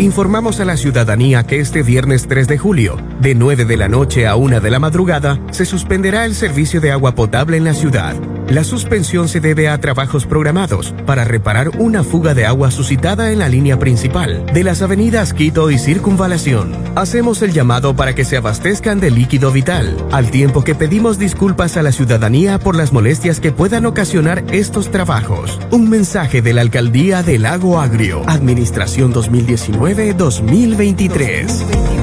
Informamos a la ciudadanía que este viernes 3 de julio, de 9 de la noche a 1 de la madrugada, se suspenderá el servicio de agua potable en la ciudad. La suspensión se debe a trabajos programados para reparar una fuga de agua suscitada en la línea principal de las avenidas Quito y Circunvalación. Hacemos el llamado para que se abastezcan de líquido vital, al tiempo que pedimos disculpas a la ciudadanía por las molestias que puedan ocasionar estos trabajos. Un mensaje de la Alcaldía del Lago Agrio, Administración 2019-2023.